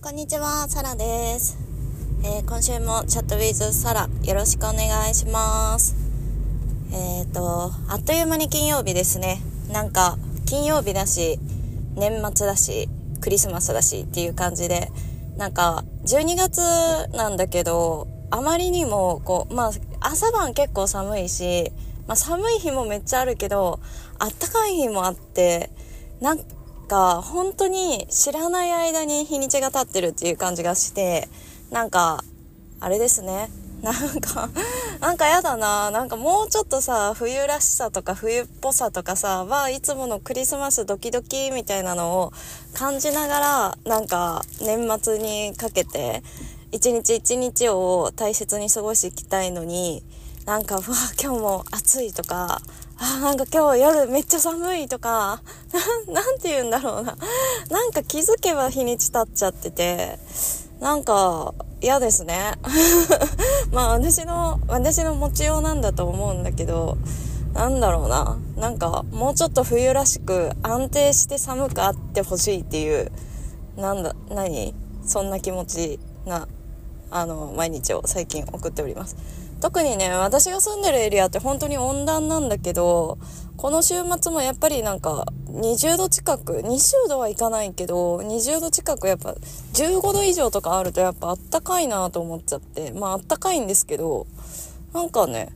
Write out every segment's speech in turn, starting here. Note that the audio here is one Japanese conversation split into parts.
こんにちは、サラです。えー今週もチャットウィズサラよろしくお願いします。えっ、と、あっという間に金曜日ですね。なんか、金曜日だし、年末だし、クリスマスだしっていう感じで、なんか、12月なんだけど、あまりにも、こう、まあ、朝晩結構寒いし、まあ、寒い日もめっちゃあるけど、あったかい日もあって、なんか、本当に知らない間に日にちが経ってるっていう感じがして、なんか、あれですね。なんか、なんかやだな。なんかもうちょっとさ、冬らしさとか冬っぽさとかさ、はいつものクリスマスドキドキみたいなのを感じながら、なんか年末にかけて、一日一日を大切に過ごしていきたいのに、なんか、うわ、今日も暑いとか、あ、なんか今日夜めっちゃ寒いとか、なん、て言うんだろうな。なんか気づけば日にち経っちゃってて、なんか嫌ですね。まあ私の、私の持ちようなんだと思うんだけど、なんだろうな。なんかもうちょっと冬らしく安定して寒くあってほしいっていう、なんだ、何？そんな気持ちな、あの、毎日を最近送っております。特にね、私が住んでるエリアって本当に温暖なんだけど、この週末もやっぱりなんか20度近く、20度はいかないけど、20度近くやっぱ15度以上とかあるとやっぱあったかいなと思っちゃって、まああったかいんですけど、なんかね、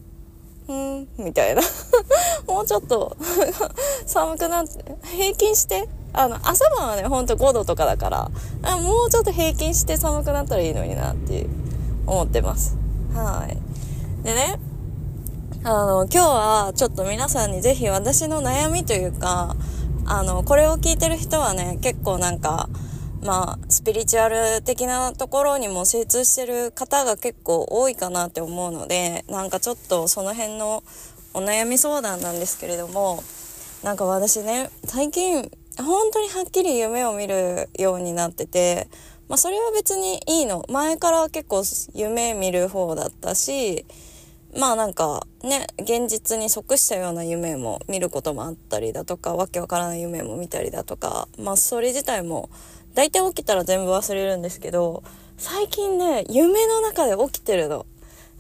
うん、みたいな。もうちょっと 寒くなって、平均して、あの、朝晩はね、ほんと5度とかだから、あもうちょっと平均して寒くなったらいいのになって思ってます。はい。でね、あの、今日はちょっと皆さんにぜひ私の悩みというか、あの、これを聞いてる人はね、結構なんか、まあ、スピリチュアル的なところにも精通してる方が結構多いかなって思うので、なんかちょっとその辺のお悩み相談なんですけれども、なんか私ね、最近、本当にはっきり夢を見るようになってて、まあそれは別にいいの。前から結構夢見る方だったし、まあなんかね、現実に即したような夢も見ることもあったりだとか、わけわからない夢も見たりだとか、まあそれ自体も大体起きたら全部忘れるんですけど、最近ね、夢の中で起きてるの。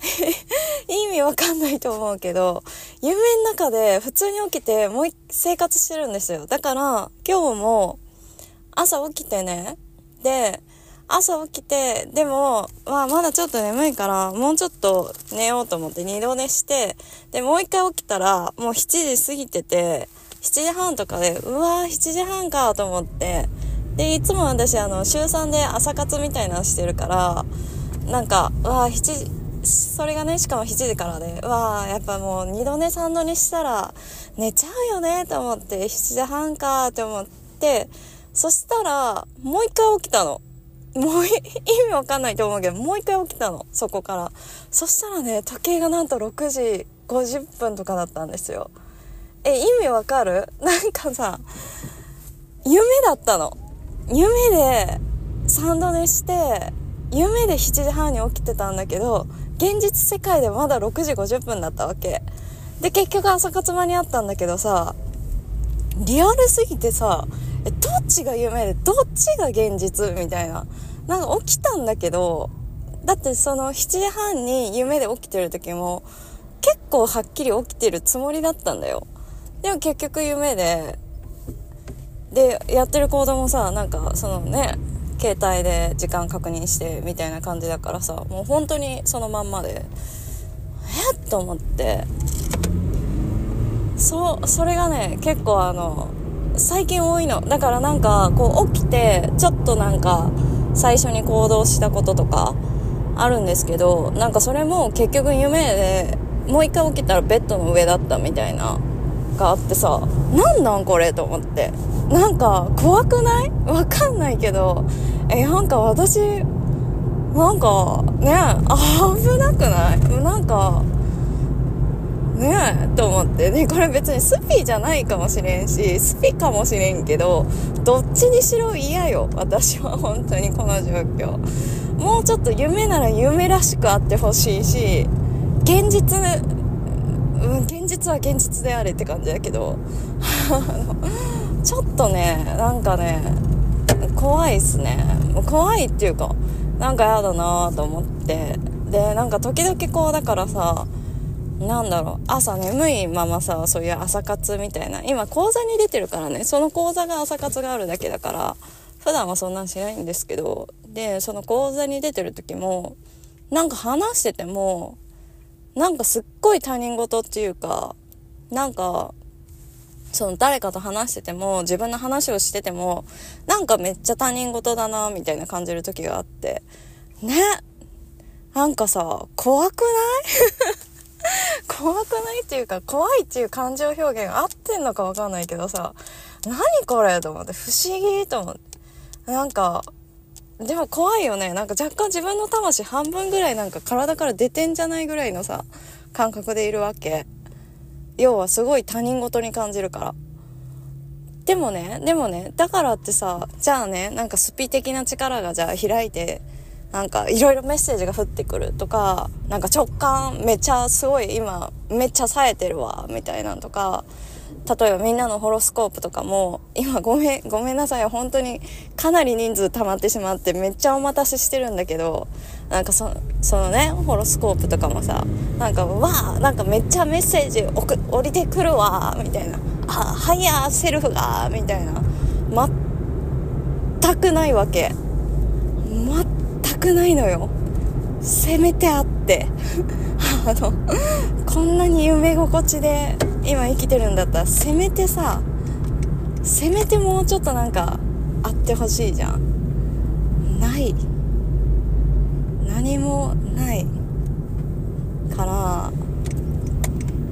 意味わかんないと思うけど、夢の中で普通に起きてもう生活してるんですよ。だから今日も朝起きてね、で、朝起きて、でも、まあ、まだちょっと眠いから、もうちょっと寝ようと思って二度寝して、で、もう一回起きたら、もう7時過ぎてて、7時半とかで、うわー、7時半かと思って、で、いつも私、あの、週3で朝活みたいなのしてるから、なんか、うわー、7時、それがね、しかも7時からで、うわー、やっぱもう二度寝三度寝したら、寝ちゃうよねと思って、7時半かって思って、そしたら、もう一回起きたの。もう意味わかんないと思うけど、もう一回起きたの。そこから。そしたらね、時計がなんと6時50分とかだったんですよ。え、意味わかる？なんかさ、夢だったの。夢で3度寝して、夢で7時半に起きてたんだけど、現実世界でまだ6時50分だったわけ。で、結局朝活間にあったんだけどさ、リアルすぎてさ、え、どっちが夢で、どっちが現実みたいな。なんか起きたんだけど、だってその7時半に夢で起きてる時も、結構はっきり起きてるつもりだったんだよ。でも結局夢で、で、やってる行動もさ、なんかそのね、携帯で時間確認してみたいな感じだからさ、もう本当にそのまんまで、えっと思って、そう、それがね、結構あの、最近多いの。だからなんか、こう起きて、ちょっとなんか、最初に行動したこととか、あるんですけど、なんかそれも結局夢で、もう一回起きたらベッドの上だったみたいな、があってさ、なんなんこれと思って。なんか、怖くない？わかんないけど、え、なんか私、なんか、ね、危なくない、と思ってねこれ別にスピじゃないかもしれんしスピかもしれんけどどっちにしろ嫌よ私は本当にこの状況。もうちょっと夢なら夢らしくあってほしいし現実うん現実は現実であれって感じだけど。ちょっとねなんかね怖いっすね。怖いっていうかなんかやだなと思って。でなんか時々こうだからさなんだろう。朝眠いままさそういう朝活みたいな。今講座に出てるからね。その講座が朝活があるだけだから普段はそんなんしないんですけど。でその講座に出てる時もなんか話しててもなんかすっごい他人事っていうかなんかその誰かと話してても自分の話をしててもなんかめっちゃ他人事だなみたいな感じる時があって。ね。なんかさ怖くない？怖くないっていうか怖いっていう感情表現合ってんのかわかんないけどさ何これと思って不思議と思って。なんかでも怖いよね。なんか若干自分の魂半分ぐらいなんか体から出てんじゃないぐらいのさ感覚でいるわけ。要はすごい他人事に感じるから。でもねでもねだからってさじゃあねなんかスピ的な力がじゃあ開いてなんかいろいろメッセージが降ってくるとかなんか直感めっちゃすごい今めっちゃ冴えてるわみたいなんとか例えばみんなのホロスコープとかも今ごめんごめんなさい本当にかなり人数溜まってしまってめっちゃお待たせしてるんだけどなんかそそのねホロスコープとかもさなんかわあなんかめっちゃメッセージ送降りてくるわみたいな。あ higher self がみたいな。全くないわけ。全くないのよ。せめてあって。あのこんなに夢心地で今生きてるんだったらせめてさせめてもうちょっとなんかあってほしいじゃん。ない。何もない。から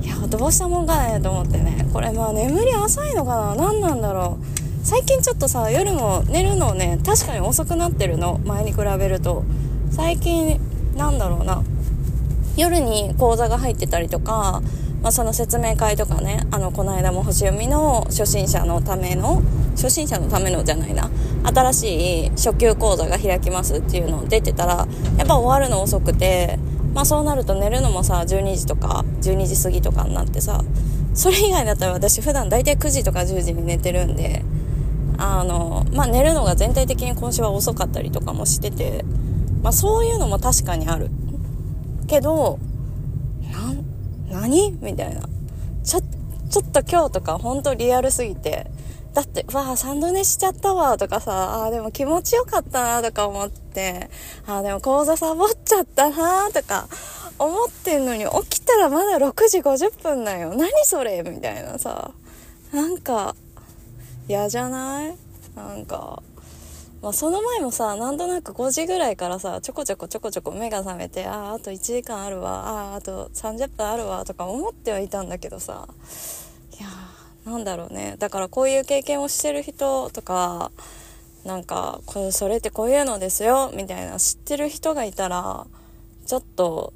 いやどうしたもんかねと思ってね。これまあ眠り浅いのかな？何なんだろう？最近ちょっとさ夜も寝るのね確かに遅くなってるの。前に比べると。最近なんだろうな。夜に講座が入ってたりとかまあ、その説明会とかねあのこの間も星読みの初心者のための初心者のためのじゃないな。新しい初級講座が開きますっていうのを出てたらやっぱ終わるの遅くてまあそうなると寝るのもさ12時とか12時過ぎとかになってさそれ以外だったら私普段大体9時とか10時に寝てるんであのまあ寝るのが全体的に今週は遅かったりとかもしててまあそういうのも確かにあるけど何？みたいな。ちょ、ちょっと今日とか本当リアルすぎて。だって、わあ、3度寝しちゃったわ、とかさ、ああ、でも気持ちよかったな、とか思って、ああ、でも講座サボっちゃったな、とか、思ってんのに、起きたらまだ6時50分だよ。何それ？みたいなさ。なんか、嫌じゃない？なんか、まあ、その前もさなんとなく5時ぐらいからさちょこちょこちょこちょこ目が覚めてあああと1時間あるわあああと30分あるわとか思ってはいたんだけどさ。いやーなんだろうね。だからこういう経験をしてる人とかなんかこれそれってこういうのですよみたいな知ってる人がいたらちょっと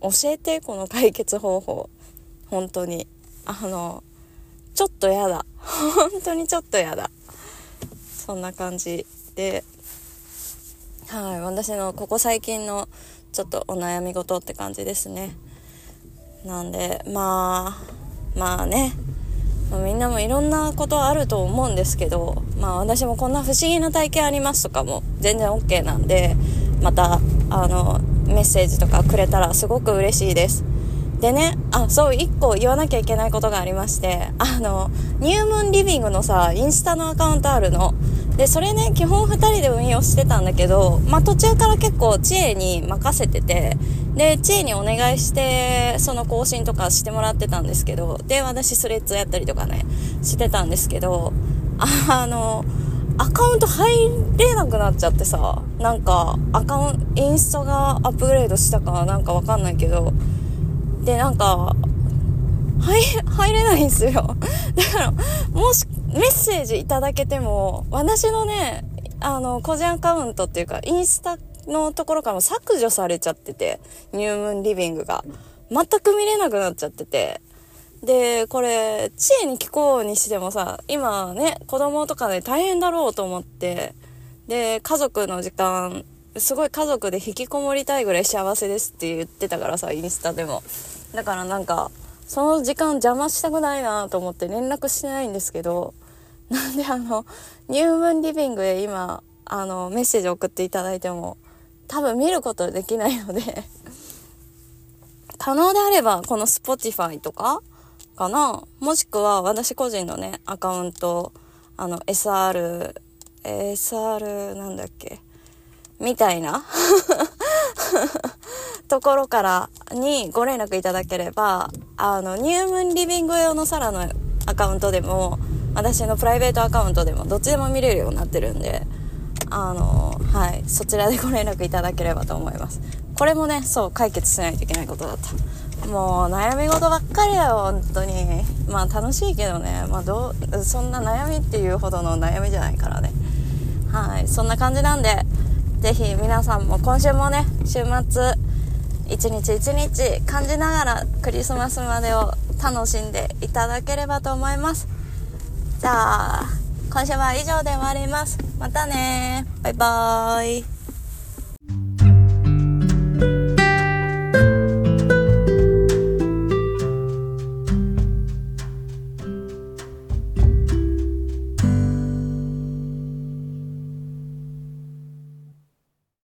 教えてこの解決方法。本当に。あのちょっとやだ。本当にちょっとやだ。そんな感じで、はい、私のここ最近のちょっとお悩み事って感じですね。なんで、まあ、まあね、みんなもいろんなことあると思うんですけど、まあ私もこんな不思議な体験ありますとかも全然 OK なんで、また、あの、メッセージとかくれたらすごく嬉しいです。でね、あ、そう、一個言わなきゃいけないことがありまして、あの、ニュームンリビングのさ、インスタのアカウントあるの。でそれね基本2人で運用してたんだけど、まあ、途中から結構知恵に任せててで知恵にお願いしてその更新とかしてもらってたんですけどで私スレッズやったりとかねしてたんですけどあのアカウント入れなくなっちゃってさなんかアカウントインスタがアップグレードしたかなんかわかんないけどでなんか入れないんすよ だからもしメッセージいただけても、私のね、あの、個人アカウントっていうか、インスタのところからも削除されちゃってて、ニュームンリビングが。全く見れなくなっちゃってて。で、これ、知恵に聞こうにしてもさ、今ね、子供とかで大変だろうと思って、で、家族の時間、すごい家族で引きこもりたいぐらい幸せですって言ってたからさ、インスタでも。だからなんか、その時間邪魔したくないなと思って連絡してないんですけど、なんであの、ニュームンリビングへ今、あの、メッセージ送っていただいても、多分見ることできないので可能であれば、この Spotify とかかな？もしくは私個人のね、アカウント、あの、SR、SR なんだっけ？みたいな ところからにご連絡いただければ、あの、ニュームンリビング用のサラのアカウントでも、私のプライベートアカウントでも、どっちでも見れるようになってるんで、あの、はい、そちらでご連絡いただければと思います。これもね、そう、解決しないといけないことだった。もう、悩み事ばっかりだよ、本当に。まあ、楽しいけどね、まあ、どう、そんな悩みっていうほどの悩みじゃないからね。はい、そんな感じなんで、ぜひ皆さんも今週もね、週末、一日一日感じながらクリスマスまでを楽しんでいただければと思います。じゃあ、今週は以上で終わります。またねバイバーイ。